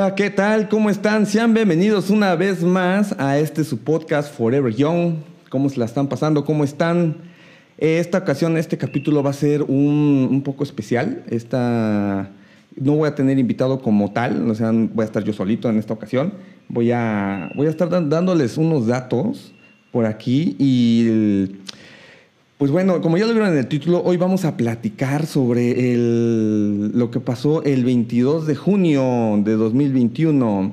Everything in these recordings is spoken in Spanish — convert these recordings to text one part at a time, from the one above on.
Hola, ¿qué tal? ¿Cómo están? Sean bienvenidos una vez más a este su podcast Forever Young. ¿Cómo se la están pasando? ¿Cómo están? Esta ocasión, este capítulo va a ser un, poco especial. Esta, no voy a tener invitado como tal, o sea, voy a estar yo solito en esta ocasión. Voy a, voy a estar dándoles unos datos por aquí y el- pues bueno, como ya lo vieron en el título, hoy vamos a platicar sobre lo que pasó el 22 de junio de 2021,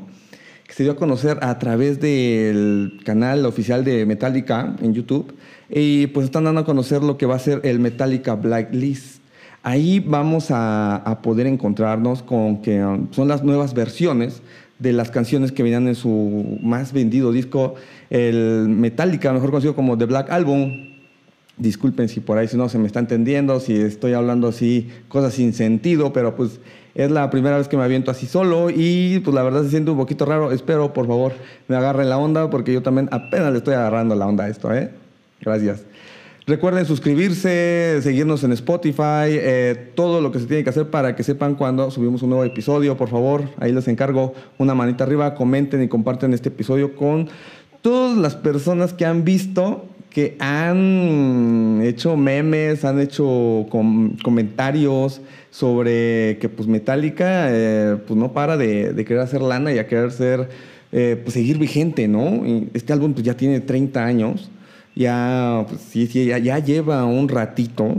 que se dio a conocer a través del canal oficial de Metallica en YouTube. Y pues están dando a conocer lo que va a ser el Metallica Blacklist. Ahí vamos a, a poder encontrarnos con que um, son las nuevas versiones de las canciones que venían en su más vendido disco, el Metallica, mejor conocido como The Black Album. Disculpen si por ahí no se me está entendiendo, si estoy hablando así cosas sin sentido, pero pues es la primera vez que me aviento así solo y pues la verdad se siente un poquito raro. Espero por favor me agarren la onda porque yo también apenas le estoy agarrando la onda a esto, ¿eh? Gracias. Recuerden suscribirse, seguirnos en Spotify, eh, todo lo que se tiene que hacer para que sepan cuando subimos un nuevo episodio, por favor. Ahí les encargo una manita arriba, comenten y comparten este episodio con todas las personas que han visto, que han hecho memes, han hecho com- comentarios sobre que pues Metallica eh, pues no para de, querer hacer lana y a querer ser, eh, pues seguir vigente, ¿no? Este álbum pues ya tiene 30 años ya, pues, sí, sí, ya, ya lleva un ratito.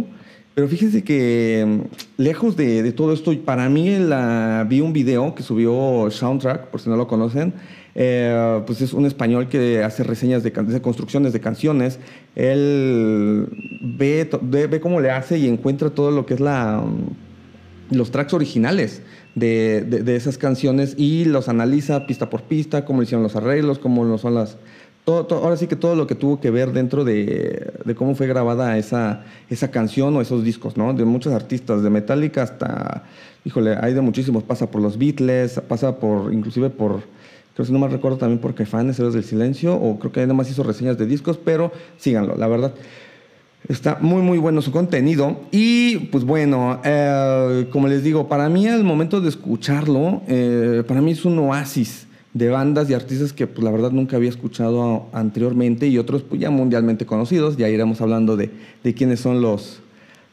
Pero fíjense que mm, lejos de, de todo esto, para mí la, vi un video que subió Soundtrack, por si no lo conocen. Eh, pues es un español que hace reseñas de, de construcciones de canciones. Él ve, ve, cómo le hace y encuentra todo lo que es la, mm, los tracks originales de, esas canciones y los analiza pista por pista, cómo hicieron los arreglos, cómo son las... Ahora sí que todo lo que tuvo que ver dentro de, de cómo fue grabada esa, esa canción o esos discos, ¿no? De muchos artistas, de Metallica hasta, híjole, hay de muchísimos, pasa por los Beatles, pasa por, inclusive por, creo que no mal recuerdo también por Caifanes, Héroes del Silencio, o creo que además más hizo reseñas de discos, pero síganlo, la verdad. Está muy, muy bueno su contenido. Y pues bueno, eh, como les digo, para mí al momento de escucharlo, eh, para mí es un oasis de bandas y artistas que pues la verdad nunca había escuchado anteriormente y otros pues ya mundialmente conocidos. Ya iremos hablando de, de quiénes son los,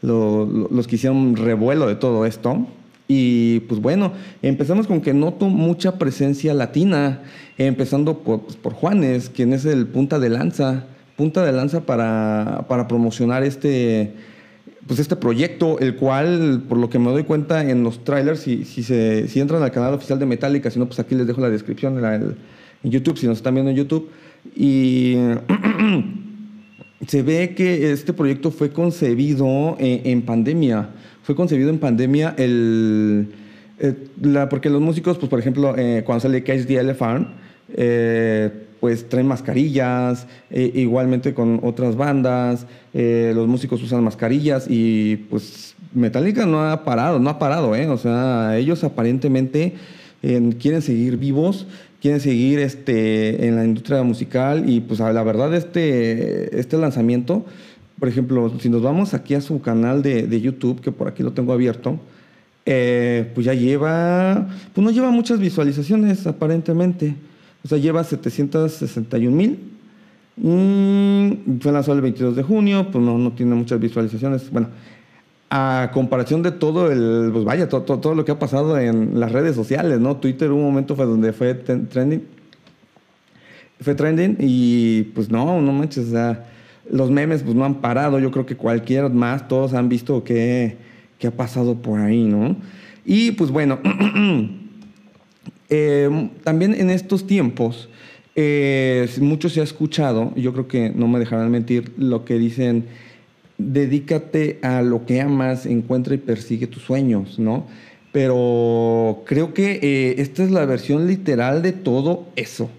los que hicieron revuelo de todo esto. Y pues bueno, empezamos con que noto mucha presencia latina, empezando por, pues, por Juanes, quien es el punta de lanza, punta de lanza para, para promocionar este, pues este proyecto, el cual, por lo que me doy cuenta en los trailers, si, si, se, si entran al canal oficial de Metallica, si no, pues aquí les dejo la descripción en, YouTube, si nos están viendo en YouTube. Y se ve que este proyecto fue concebido en, en pandemia. Fue concebido en pandemia el, eh, la- porque los músicos, pues por ejemplo, eh, cuando sale Cage the Elephant, eh, pues traen mascarillas, igualmente con otras bandas, los músicos usan mascarillas y pues Metallica no ha parado, no ha parado, ¿eh? O sea, ellos aparentemente quieren seguir vivos, quieren seguir este, en la industria musical y pues la verdad este, este lanzamiento, por ejemplo, si nos vamos aquí a su canal de, YouTube, que por aquí lo tengo abierto, eh, pues ya lleva, pues no lleva muchas visualizaciones aparentemente, o sea, lleva 761 mil. Mm, fue lanzado el 22 de junio, pues no, no tiene muchas visualizaciones. Bueno, a comparación de todo el, pues vaya, todo, todo, todo lo que ha pasado en las redes sociales, ¿no? Twitter un momento fue donde fue trending, fue trending y pues no, no manches, o sea, los memes pues no han parado, yo creo que cualquier más, todos han visto qué, qué ha pasado por ahí, ¿no? Y pues bueno, eh, también en estos tiempos, eh, mucho se ha escuchado, yo creo que no me dejarán mentir, lo que dicen, dedícate a lo que amas, encuentra y persigue tus sueños, ¿no? Pero creo que eh, esta es la versión literal de todo eso,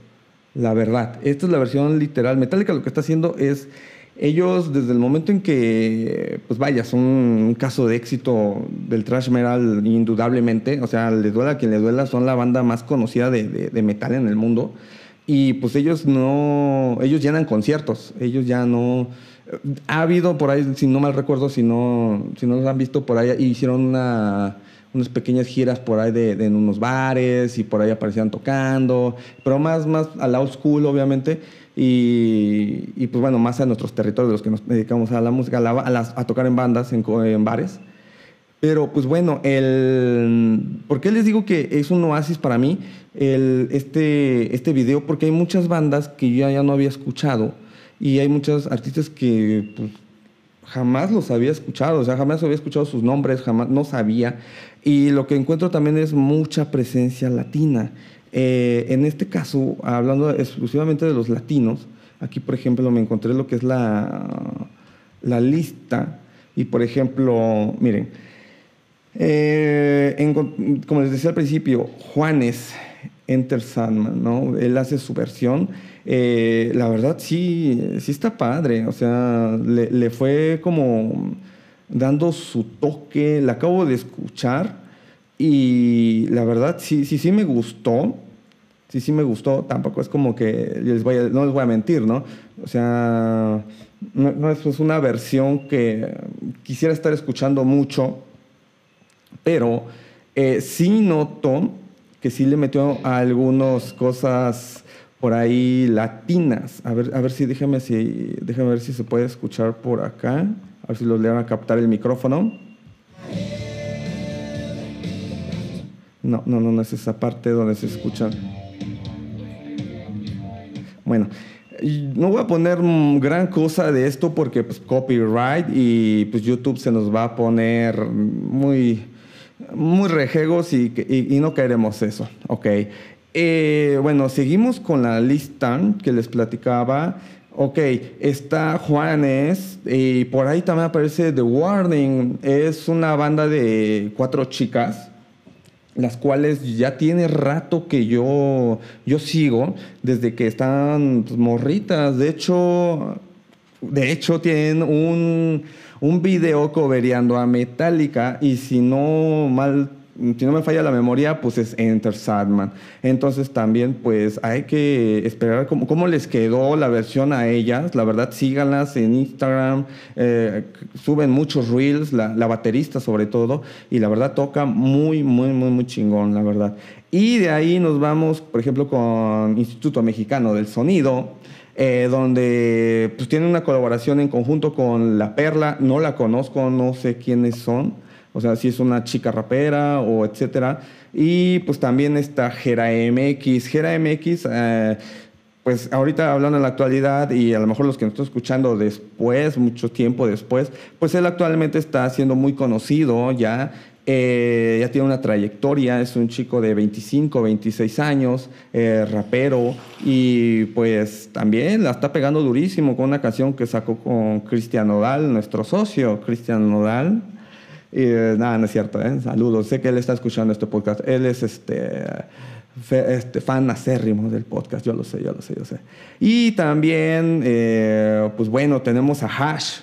la verdad. Esta es la versión literal. Metallica lo que está haciendo es, ellos desde el momento en que, pues vaya, son un caso de éxito del thrash metal indudablemente, o sea, les duela quien les duela, son la banda más conocida de, de- metal en el mundo. Y pues ellos no, ellos llenan conciertos, ellos ya no, Ha habido por ahí, si no mal recuerdo, si no, si no los han visto por ahí, hicieron una, unas pequeñas giras por ahí de, en unos bares y por ahí aparecían tocando, pero más, más a la school, obviamente. Y, y, pues bueno, más a nuestros territorios, de los que nos dedicamos a la música, a, las, a tocar en bandas, en, en bares. Pero pues bueno, el, ¿por qué les digo que es un oasis para mí el, este, este video? Porque hay muchas bandas que yo ya no había escuchado y hay muchos artistas que pues, jamás los había escuchado, o sea, jamás había escuchado sus nombres, jamás no sabía. Y lo que encuentro también es mucha presencia latina. Eh, en este caso, hablando exclusivamente de los latinos, aquí por ejemplo me encontré lo que es la, la lista y por ejemplo, miren, eh, como les decía al principio, Juanes, Enter Sandman, ¿no? Él hace su versión. Eh, la verdad sí, sí está padre, o sea, le, fue como dando su toque, la acabo de escuchar y la verdad sí, sí, sí me gustó, sí, sí me gustó, tampoco es como que no les voy a mentir, ¿no? O sea, no, es una versión que quisiera estar escuchando mucho, pero eh, sí noto que sí le metió algunas cosas por ahí latinas. A ver, a ver si déjame, si, déjame ver si se puede escuchar por acá. A ver si los le van a captar el micrófono. No, no, no, no es esa parte donde se escuchan. Bueno, no voy a poner gran cosa de esto porque pues copyright y pues YouTube se nos va a poner muy muy rejegos y, no queremos eso. Ok. Eh, bueno, seguimos con la lista que les platicaba. Ok, está Juanes y por ahí también aparece The Warning. Es una banda de cuatro chicas, las cuales ya tiene rato que yo, yo sigo, desde que están morritas. De hecho, de hecho tienen un un video coveriando a Metallica y si no mal si no me falla la memoria, pues es Enter Sadman. Entonces también pues hay que esperar cómo, les quedó la versión a ellas. La verdad, síganlas en Instagram, eh, suben muchos reels, la, baterista sobre todo, y la verdad toca muy, muy, muy, muy chingón, la verdad. Y de ahí nos vamos, por ejemplo, con Instituto Mexicano del Sonido. Eh, donde pues tiene una colaboración en conjunto con La Perla, no la conozco, no sé quiénes son, o sea, si es una chica rapera o etcétera. Y pues también está Gera MX. Gera MX, eh, pues ahorita hablando en la actualidad y a lo mejor los que nos están escuchando después, mucho tiempo después, pues él actualmente está siendo muy conocido ya eh, ya tiene una trayectoria, es un chico de 25, 26 años, eh, rapero, y pues también la está pegando durísimo con una canción que sacó con Cristian Nodal, nuestro socio, Cristian Nodal. Eh, nada, no es cierto, saludos. Sé que él está escuchando este podcast. Él es este, este fan acérrimo del podcast, yo lo sé, yo lo sé, yo sé. Y también, pues bueno, tenemos a Hash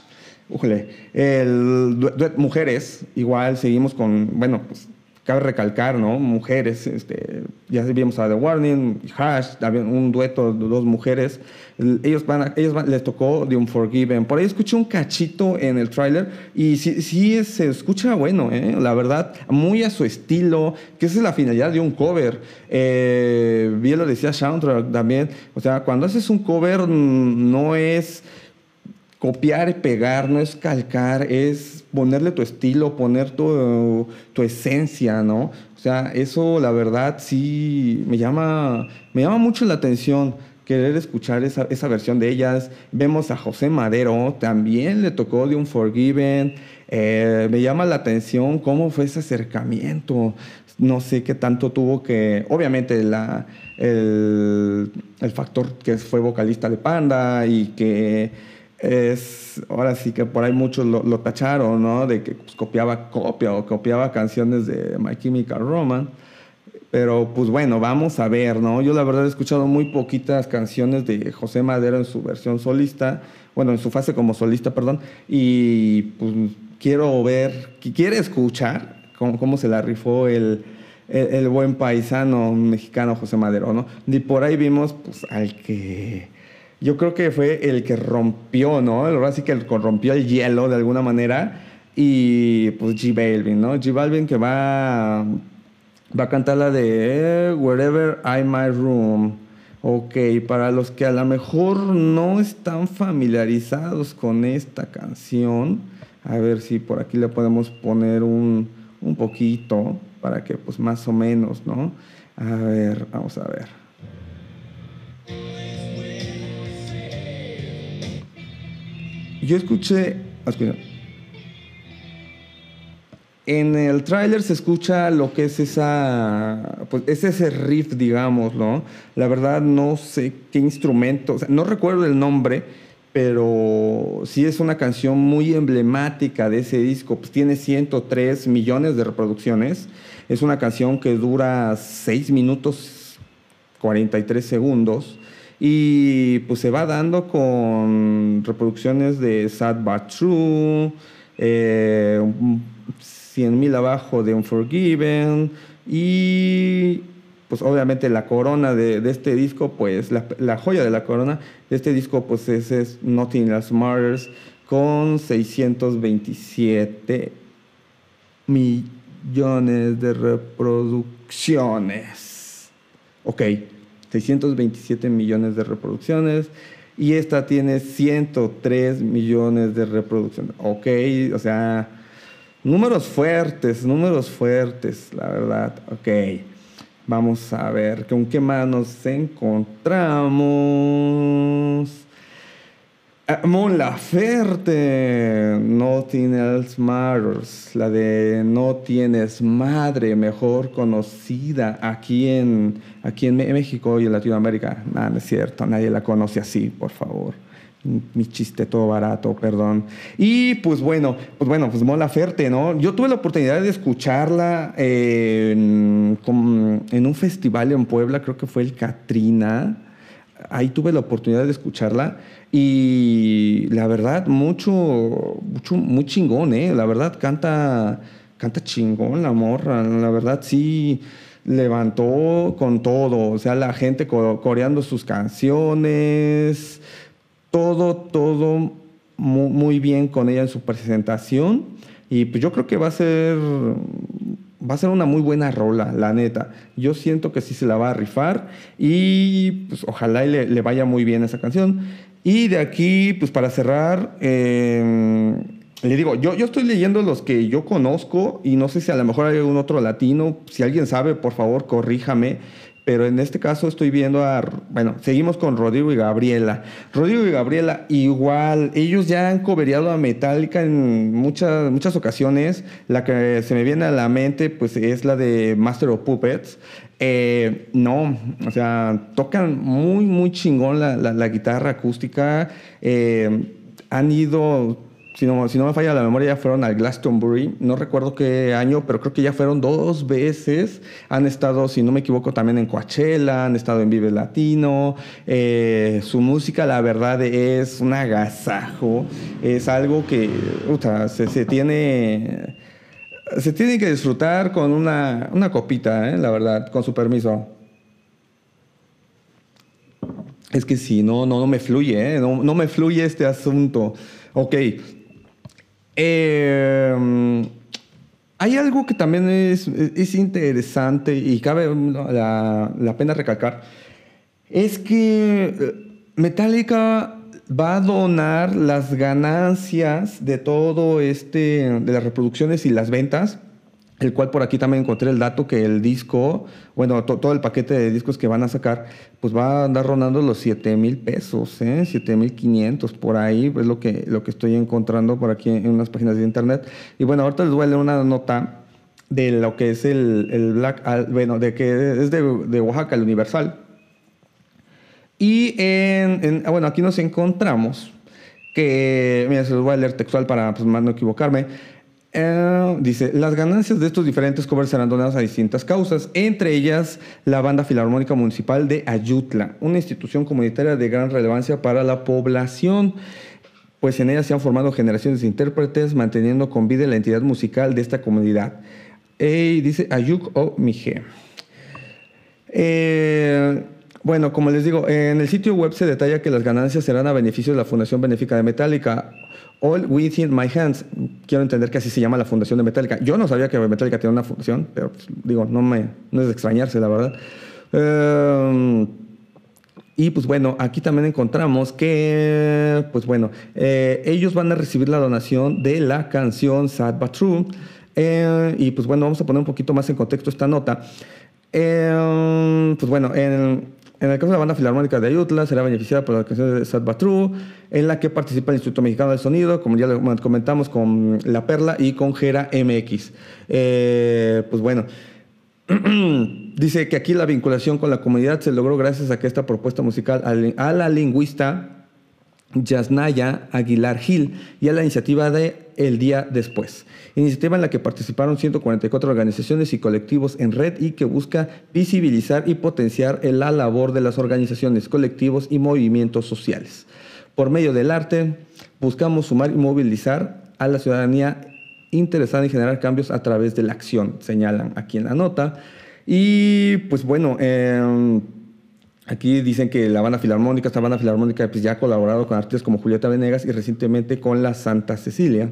el mujeres, igual seguimos con, bueno, pues cabe recalcar, ¿no? Mujeres, este, ya vimos a The Warning, Hash, un dueto de dos mujeres. Ellos, van ellos les tocó The Unforgiven. Por ahí escuché un cachito en el tráiler y sí, sí, se escucha bueno, ¿eh? la verdad, muy a su estilo, que esa es la finalidad de un cover. Eh, bien lo decía Soundtrack también, o sea, cuando haces un cover mm, no es copiar y pegar, no es calcar, es ponerle tu estilo, poner tu, tu, esencia, ¿no? O sea, eso la verdad sí me llama, me llama mucho la atención querer escuchar esa, esa versión de ellas. Vemos a José Madero, también le tocó de un Forgiven. Eh, me llama la atención cómo fue ese acercamiento. No sé qué tanto tuvo que, obviamente, la, el, el factor que fue vocalista de Panda y que es, ahora sí que por ahí muchos lo, tacharon, ¿no? De que pues, copiaba copia o copiaba canciones de My Chemical Romance. Pero pues bueno, vamos a ver, ¿no? Yo la verdad he escuchado muy poquitas canciones de José Madero en su versión solista, bueno, en su fase como solista, perdón, y pues quiero ver, quiere escuchar cómo, cómo se la rifó el, el, el, buen paisano mexicano José Madero, ¿no? Y por ahí vimos pues al que yo creo que fue el que rompió, ¿no? Ahora sí que rompió el hielo de alguna manera. Y pues G Balvin, ¿no? G Balvin que va, va a cantar la de Wherever I My Room. Ok, para los que a lo mejor no están familiarizados con esta canción, a ver si por aquí le podemos poner un, un poquito para que pues más o menos, ¿no? A ver, vamos a ver. Yo escuché, en el tráiler se escucha lo que es esa, pues es ese riff, digamos, ¿no? La verdad no sé qué instrumento, no recuerdo el nombre, pero sí es una canción muy emblemática de ese disco, pues tiene 103 millones de reproducciones, es una canción que dura 6 minutos 43 segundos y pues se va dando con reproducciones de Sad But True, eh, 100.000 abajo de Unforgiven y pues obviamente la corona de, este disco, pues la, joya de la corona de este disco pues es, es Nothing Else Matters con 627 millones de reproducciones. Ok, 627 millones de reproducciones y esta tiene 103 millones de reproducciones. Ok, o sea, números fuertes, números fuertes, la verdad. Ok, vamos a ver con qué más nos encontramos. Ah, Mon Laferte, Nothing Else Matters, la de No Tienes Madre, mejor conocida aquí en, aquí en México y en Latinoamérica. Nada, no es cierto, nadie la conoce así, por favor. Mi chiste todo barato, perdón. Y pues bueno, pues bueno, pues Mon ¿no? Yo tuve la oportunidad de escucharla en, en un festival en Puebla, creo que fue el Katrina. Ahí tuve la oportunidad de escucharla. Y la verdad, mucho, mucho, muy chingón, ¿eh? La verdad, canta, canta chingón la morra. La verdad, sí levantó con todo. O sea, la gente coreando sus canciones. Todo, todo muy, muy bien con ella en su presentación. Y pues yo creo que va a ser va a ser una muy buena rola, la neta. Yo siento que sí se la va a rifar y pues ojalá le, le, vaya muy bien esa canción. Y de aquí, pues para cerrar, em, le digo, yo, yo estoy leyendo los que yo conozco y no sé si a lo mejor hay algún otro latino. Si alguien sabe, por favor, corríjame. Pero en este caso estoy viendo a, bueno, seguimos con Rodrigo y Gabriela. Rodrigo y Gabriela igual, ellos ya han cobereado a Metallica en muchas, muchas ocasiones. La que se me viene a la mente pues es la de Master of Puppets. Eh, no, o sea, tocan muy, muy chingón la, guitarra acústica. Eh, han ido, si no, si no me falla la memoria, ya fueron al Glastonbury. No recuerdo qué año, pero creo que ya fueron dos veces. Han estado, si no me equivoco, también en Coachella, han estado en Vive Latino. Eh, su música, la verdad, es un agasajo. Es algo que se, se tiene se tiene que disfrutar con una, copita, ¿eh? la verdad, con su permiso. Es que sí, no, no, no me fluye, ¿eh? no, me fluye este asunto. Ok. Em, hay algo que también es, es interesante y cabe la, la pena recalcar. Es que eh, Metallica va a donar las ganancias de todo este, de las reproducciones y las ventas, el cual por aquí también encontré el dato que el disco, bueno, todo el paquete de discos que van a sacar, pues va a andar rondando los 7 mil pesos, ¿eh? 7 mil 500 por ahí, es lo que, lo que estoy encontrando por aquí en unas páginas de internet. Y bueno, ahorita les voy a leer una nota de lo que es el, el Black, bueno, de que es de, Oaxaca, el Universal y en, ah, bueno, aquí nos encontramos que, mira, se los voy a leer textual para pues, más no equivocarme. Eh, dice, las ganancias de estos diferentes covers serán donadas a distintas causas, entre ellas la Banda Filarmónica Municipal de Ayutla, una institución comunitaria de gran relevancia para la población, pues en ella se han formado generaciones de intérpretes, manteniendo con vida la entidad musical de esta comunidad. Y dice Ayuk o Mije. Eh, Bueno, como les digo, en el sitio web se detalla que las ganancias serán a beneficio de la Fundación Benéfica de Metallica. All Within My Hands. Quiero entender que así se llama la fundación de Metallica. Yo no sabía que Metallica tenía una fundación, pero pues, digo, no, me, no es de extrañarse, la verdad. Eh, y pues bueno, aquí también encontramos que, pues bueno, eh, ellos van a recibir la donación de la canción Sad But True. Eh, y pues bueno, vamos a poner un poquito más en contexto esta nota. pues bueno, en, en el caso de la banda filarmónica de Ayutla, será beneficiada por la canción de True, en la que participa el Instituto Mexicano del Sonido, como ya lo comentamos, con La Perla y con Gera MX. Eh, pues bueno, dice que aquí la vinculación con la comunidad se logró gracias a que esta propuesta musical a la lingüista Yasnaya Aguilar Gil y a la iniciativa de El Día Después. Iniciativa en la que participaron 144 organizaciones y colectivos en red y que busca visibilizar y potenciar la labor de las organizaciones, colectivos y movimientos sociales. Por medio del arte, buscamos sumar y movilizar a la ciudadanía interesada en generar cambios a través de la acción, señalan aquí en la nota. Y pues bueno, eh, Aquí dicen que la banda filarmónica, esta banda filarmónica pues ya ha colaborado con artistas como Julieta Venegas y recientemente con la Santa Cecilia.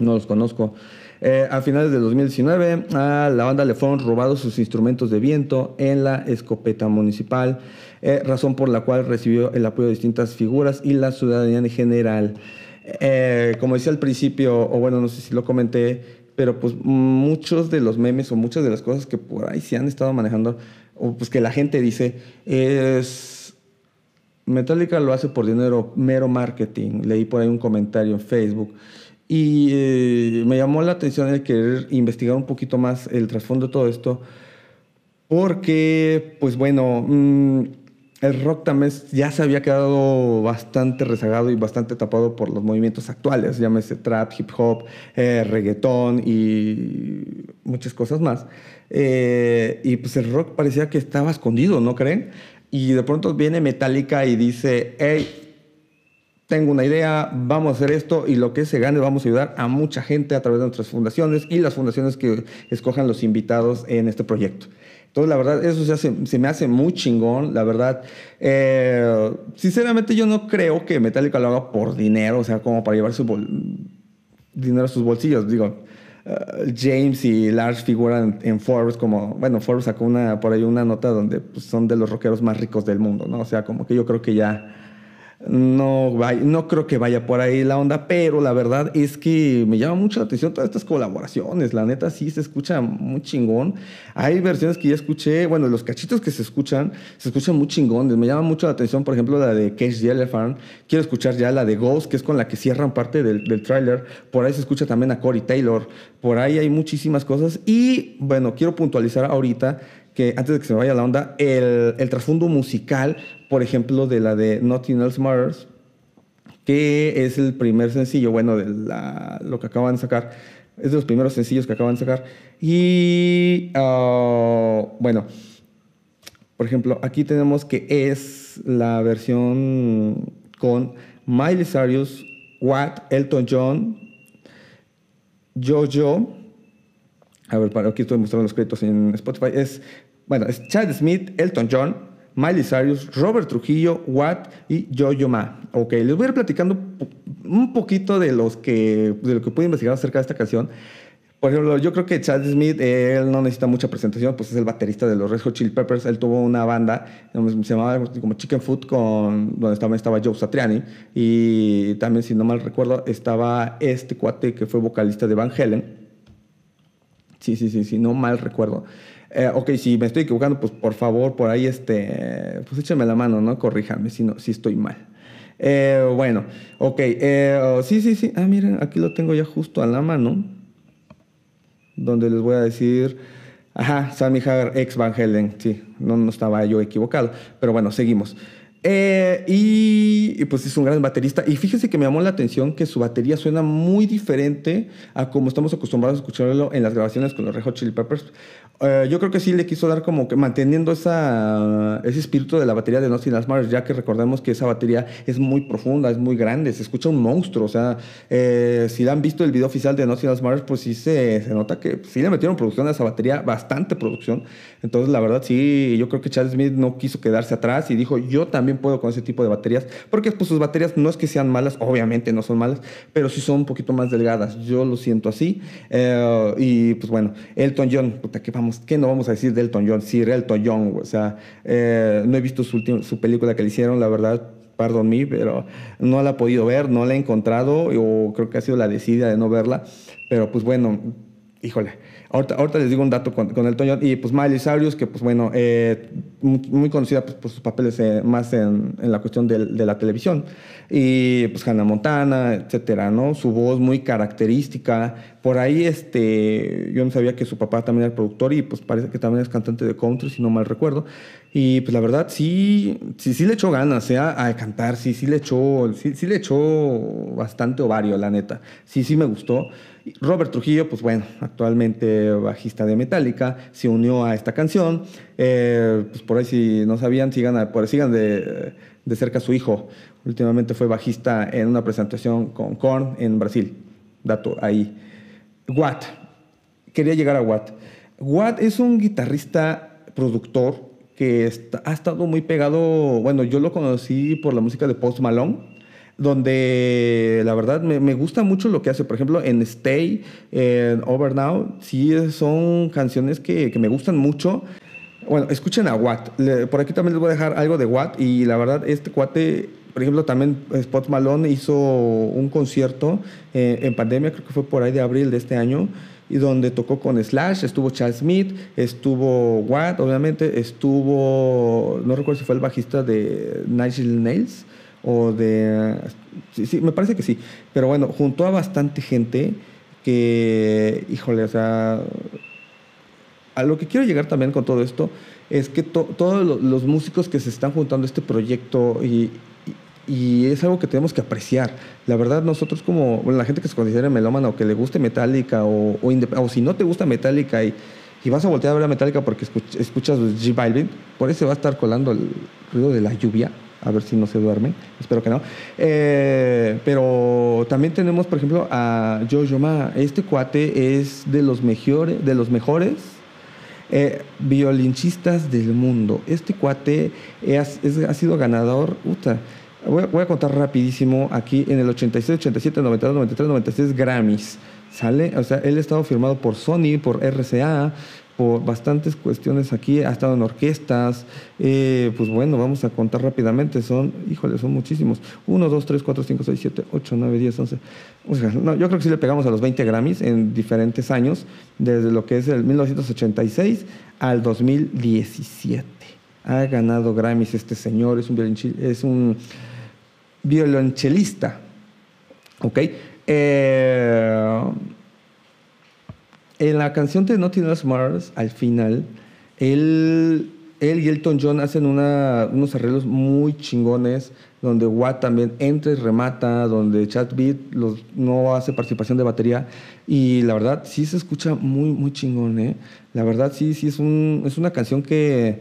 No los conozco. Eh, a finales de 2019, a la banda le fueron robados sus instrumentos de viento en la escopeta municipal, eh, razón por la cual recibió el apoyo de distintas figuras y la ciudadanía en general. Eh, como decía al principio, o bueno, no sé si lo comenté, pero pues muchos de los memes o muchas de las cosas que por ahí se han estado manejando o pues que la gente dice, es Metallica lo hace por dinero, mero marketing. Leí por ahí un comentario en Facebook. Y eh, me llamó la atención el querer investigar un poquito más el trasfondo de todo esto, porque, pues bueno, mm, el rock también ya se había quedado bastante rezagado y bastante tapado por los movimientos actuales, llámese trap, hip hop, eh, reggaetón y muchas cosas más. Eh, y pues el rock parecía que estaba escondido, ¿no creen? Y de pronto viene Metallica y dice, hey, tengo una idea, vamos a hacer esto y lo que se gane vamos a ayudar a mucha gente a través de nuestras fundaciones y las fundaciones que escojan los invitados en este proyecto. Entonces, la verdad, eso se, me hace muy chingón, la verdad. Eh, sinceramente, yo no creo que Metallica lo haga por dinero, o sea, como para llevar dinero a sus bolsillos. Digo, Uh, James y Lars figuran en Forbes como, bueno, Forbes sacó una, por ahí una nota donde pues, son de los rockeros más ricos del mundo, ¿no? O sea, como que yo creo que ya no, no creo que vaya por ahí la onda, pero la verdad es que me llama mucho la atención todas estas colaboraciones. La neta sí se escucha muy chingón. Hay versiones que ya escuché, bueno, los cachitos que se escuchan, se escuchan muy chingones. Me llama mucho la atención, por ejemplo, la de Cage the Elephant. Quiero escuchar ya la de Ghost, que es con la que cierran parte del, del tráiler. Por ahí se escucha también a Corey Taylor. Por ahí hay muchísimas cosas. Y bueno, quiero puntualizar ahorita que antes de que se me vaya la onda, el, el trasfondo musical, por ejemplo, de la de Nothing Else Matters, que es el primer sencillo, bueno, de la, lo que acaban de sacar, es de los primeros sencillos que acaban de sacar. Y ah, bueno, por ejemplo, aquí tenemos que es la versión con Miley Cyrus, Watt, Elton John, Jojo. A ver, para aquí estoy mostrando los créditos en Spotify. Es bueno, es Chad Smith, Elton John, Miley Cyrus, Robert Trujillo, Watt y Yo-Yo Ma. Ok, les voy a ir platicando un poquito de, los que, de lo que pude investigar acerca de esta canción. Por ejemplo, yo creo que Chad Smith, él no necesita mucha presentación, pues es el baterista de los Red Hot Chili Peppers. Él tuvo una banda, se llamaba como Chicken Food, con, donde estaba, estaba Joe Satriani. Y también, si no mal recuerdo, estaba este cuate que fue vocalista de Van Halen. Sí, sí, sí, sí, no mal recuerdo. Eh, ok, si me estoy equivocando, pues por favor, por ahí, este, pues échame la mano, ¿no? Corríjame si, no, si estoy mal. Eh, bueno, ok, eh, sí, sí, sí. Ah, miren, aquí lo tengo ya justo a la mano, donde les voy a decir, ajá, Sammy Hagar, ex Van Helen, sí, no, no estaba yo equivocado, pero bueno, seguimos. Eh, y, pues es un gran baterista. Y fíjese que me llamó la atención que su batería suena muy diferente a como estamos acostumbrados a escucharlo en las grabaciones con los Red Hot Chili Peppers. Eh, yo creo que sí le quiso dar como que manteniendo esa, ese espíritu de la batería de Nothing Else Matters, ya que recordemos que esa batería es muy profunda, es muy grande, se escucha un monstruo. O sea, eh, si han visto el video oficial de Nothing Else Matters, pues sí se, se, nota que sí le metieron producción a esa batería, bastante producción. Entonces, la verdad, sí, yo creo que Charles Smith no quiso quedarse atrás y dijo, yo también puedo con ese tipo de baterías, porque pues sus baterías no es que sean malas, obviamente no son malas, pero sí son un poquito más delgadas. Yo lo siento así. Eh, y pues bueno, Elton John, puta, que vamos ¿qué no vamos a decir de Elton John? Sí, Elton John, o sea, eh, no he visto su, su película que le hicieron, la verdad, perdón mí, pero no la he podido ver, no la he encontrado, o creo que ha sido la decidida de no verla, pero pues bueno, híjole, Ahorita, les digo un dato con, con el Toño. Y pues Miley Cyrus, que pues bueno, eh, muy, conocida pues, por sus papeles eh, más en, en, la cuestión de, de, la televisión. Y pues Hannah Montana, etcétera, ¿no? Su voz muy característica. Por ahí, este, yo no sabía que su papá también era productor y pues parece que también es cantante de country, si no mal recuerdo. Y pues la verdad, sí, sí, sí le echó ganas ¿eh? a cantar, sí, sí le echó, sí, sí le echó bastante ovario, la neta. Sí, sí me gustó. Robert Trujillo, pues bueno, actualmente bajista de Metallica, se unió a esta canción. Eh, pues por ahí si no sabían, sigan, por, sigan de, de, cerca a su hijo. Últimamente fue bajista en una presentación con Korn en Brasil. Dato ahí. Watt. Quería llegar a Watt. Watt es un guitarrista, productor, que ha estado muy pegado, bueno, yo lo conocí por la música de Post Malone donde la verdad me, gusta mucho lo que hace. Por ejemplo, en Stay, en Over Now, sí son canciones que, me gustan mucho. Bueno, escuchen a Watt. por aquí también les voy a dejar algo de Watt y la verdad, este cuate, por ejemplo, también Spot Malone hizo un concierto eh, en pandemia, creo que fue por ahí de abril de este año, y donde tocó con Slash, estuvo Charles Smith, estuvo Watt, obviamente, estuvo, no recuerdo si fue el bajista de Nigel Nails, o de... Sí, me parece que sí. Pero bueno, juntó a bastante gente que, híjole, o sea, a lo que quiero llegar también con todo esto es que todos los músicos que se están juntando a este proyecto y, es algo que tenemos que apreciar. La verdad, nosotros como bueno, la gente que se considera melómana o que le guste Metallica o, o, o si no te gusta Metallica y, y, vas a voltear a ver a Metallica porque escuchas G Balvin, por eso va a estar colando el ruido de la lluvia a ver si no se duerme, espero que no. Eh, pero también tenemos, por ejemplo, a Jojo Ma. Este cuate es de los mejores, de los mejores eh, violinchistas del mundo. Este cuate ha sido ganador. voy, voy, a contar rapidísimo aquí en el 86, 87, 92, 93, 96 Grammys. ¿Sale? O sea, él ha estado firmado por Sony, por RCA, por bastantes cuestiones aquí, ha estado en orquestas, eh, pues bueno, vamos a contar rápidamente, son, híjole, son muchísimos, 1, 2, 3, 4, 5, 6, 7, 8, 9, 10, 11, o sea, no, yo creo que sí le pegamos a los 20 Grammys en diferentes años, desde lo que es el 1986 al 2017. Ha ganado Grammys este señor, es un, es un violonchelista, ¿ok? Eh, en la canción de Nothing Else Mars, al final, él, él y Elton John hacen unos arreglos muy chingones, donde Watt también entra y remata, donde Chad Beat no hace participación de batería. Y la verdad, sí se escucha muy, muy chingón, ¿eh? La verdad, sí, sí, es, un, es una canción que...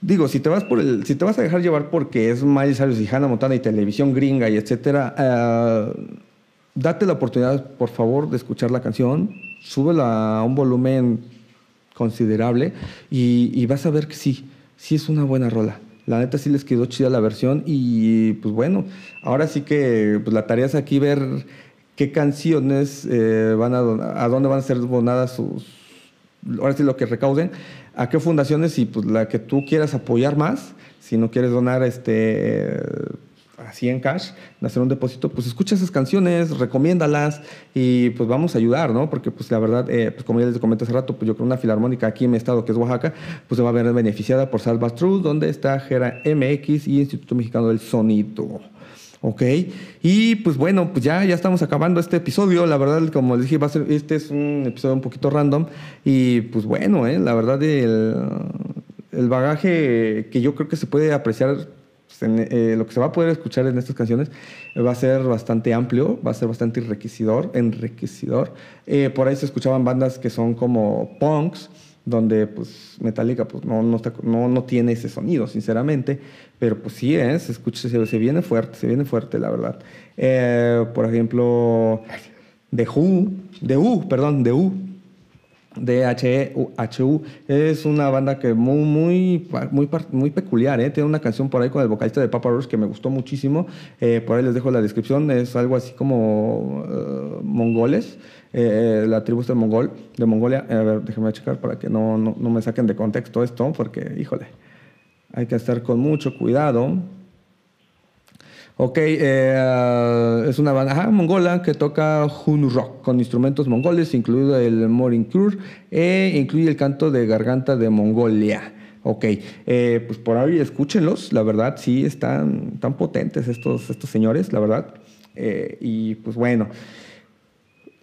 Digo, si te vas por el, si te vas a dejar llevar porque es Miley Cyrus y Hannah Montana y televisión gringa y etcétera, uh, date la oportunidad, por favor, de escuchar la canción súbela a un volumen considerable y, vas a ver que sí, sí es una buena rola. La neta sí les quedó chida la versión y pues bueno, ahora sí que pues, la tarea es aquí ver qué canciones eh, van a, a dónde van a ser donadas sus, ahora sí lo que recauden, a qué fundaciones y pues la que tú quieras apoyar más, si no quieres donar este así en cash, de hacer un depósito, pues escucha esas canciones, recomiéndalas y pues vamos a ayudar, ¿no? Porque pues la verdad, eh, pues como ya les comenté hace rato, pues yo creo una filarmónica aquí en mi estado, que es Oaxaca, pues se va a ver beneficiada por Salva True, donde está Gera MX y Instituto Mexicano del Sonido. ¿ok? Y pues bueno, pues ya, ya estamos acabando este episodio. La verdad, como les dije, va a ser, este es un episodio un poquito random. Y pues bueno, ¿eh? la verdad, el, el bagaje que yo creo que se puede apreciar pues, eh, lo que se va a poder escuchar en estas canciones va a ser bastante amplio, va a ser bastante enriquecedor. Eh, por ahí se escuchaban bandas que son como punks, donde pues Metallica pues, no, no, no, tiene ese sonido, sinceramente, pero pues sí, se escucha, se, viene fuerte, se viene fuerte, la verdad. Eh, por ejemplo, The Who, The Who, perdón, The Who, DHU es una banda que muy, muy, muy, muy peculiar, ¿eh? tiene una canción por ahí con el vocalista de Papa Roach que me gustó muchísimo, eh, por ahí les dejo la descripción, es algo así como uh, mongoles, eh, la tribu de, Mongol, de Mongolia, a ver, déjenme checar para que no, no, no me saquen de contexto esto, porque, híjole, hay que estar con mucho cuidado. Ok, eh, es una banda mongola que toca Hun Rock con instrumentos mongoles, incluido el Morinkur, e incluye el canto de garganta de Mongolia. Ok, eh, pues por ahí escúchenlos, la verdad sí están tan potentes estos, estos señores, la verdad. Eh, y pues bueno.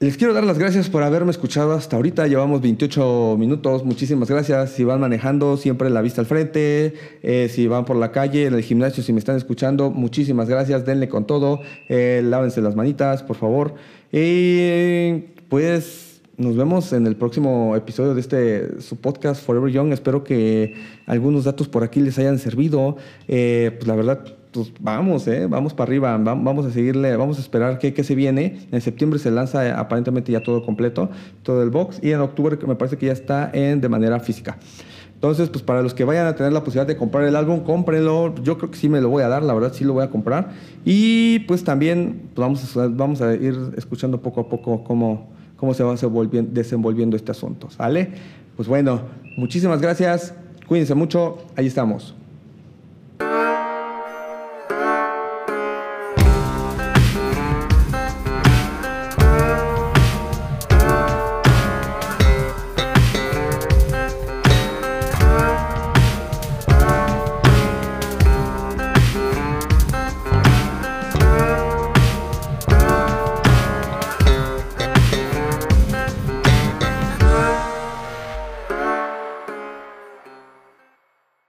Les quiero dar las gracias por haberme escuchado hasta ahorita. Llevamos 28 minutos. Muchísimas gracias. Si van manejando, siempre la vista al frente. Eh, si van por la calle, en el gimnasio, si me están escuchando, muchísimas gracias. Denle con todo. Eh, lávense las manitas, por favor. Y pues nos vemos en el próximo episodio de este su podcast Forever Young. Espero que algunos datos por aquí les hayan servido. Eh, pues la verdad pues vamos, ¿eh? vamos para arriba, vamos a seguirle, vamos a esperar qué, qué se viene. En septiembre se lanza eh, aparentemente ya todo completo, todo el box, y en octubre me parece que ya está en, de manera física. Entonces, pues para los que vayan a tener la posibilidad de comprar el álbum, cómprenlo. Yo creo que sí me lo voy a dar, la verdad sí lo voy a comprar. Y pues también pues vamos, a, vamos a ir escuchando poco a poco cómo, cómo se va desenvolviendo este asunto, ¿sale? Pues bueno, muchísimas gracias, cuídense mucho, ahí estamos.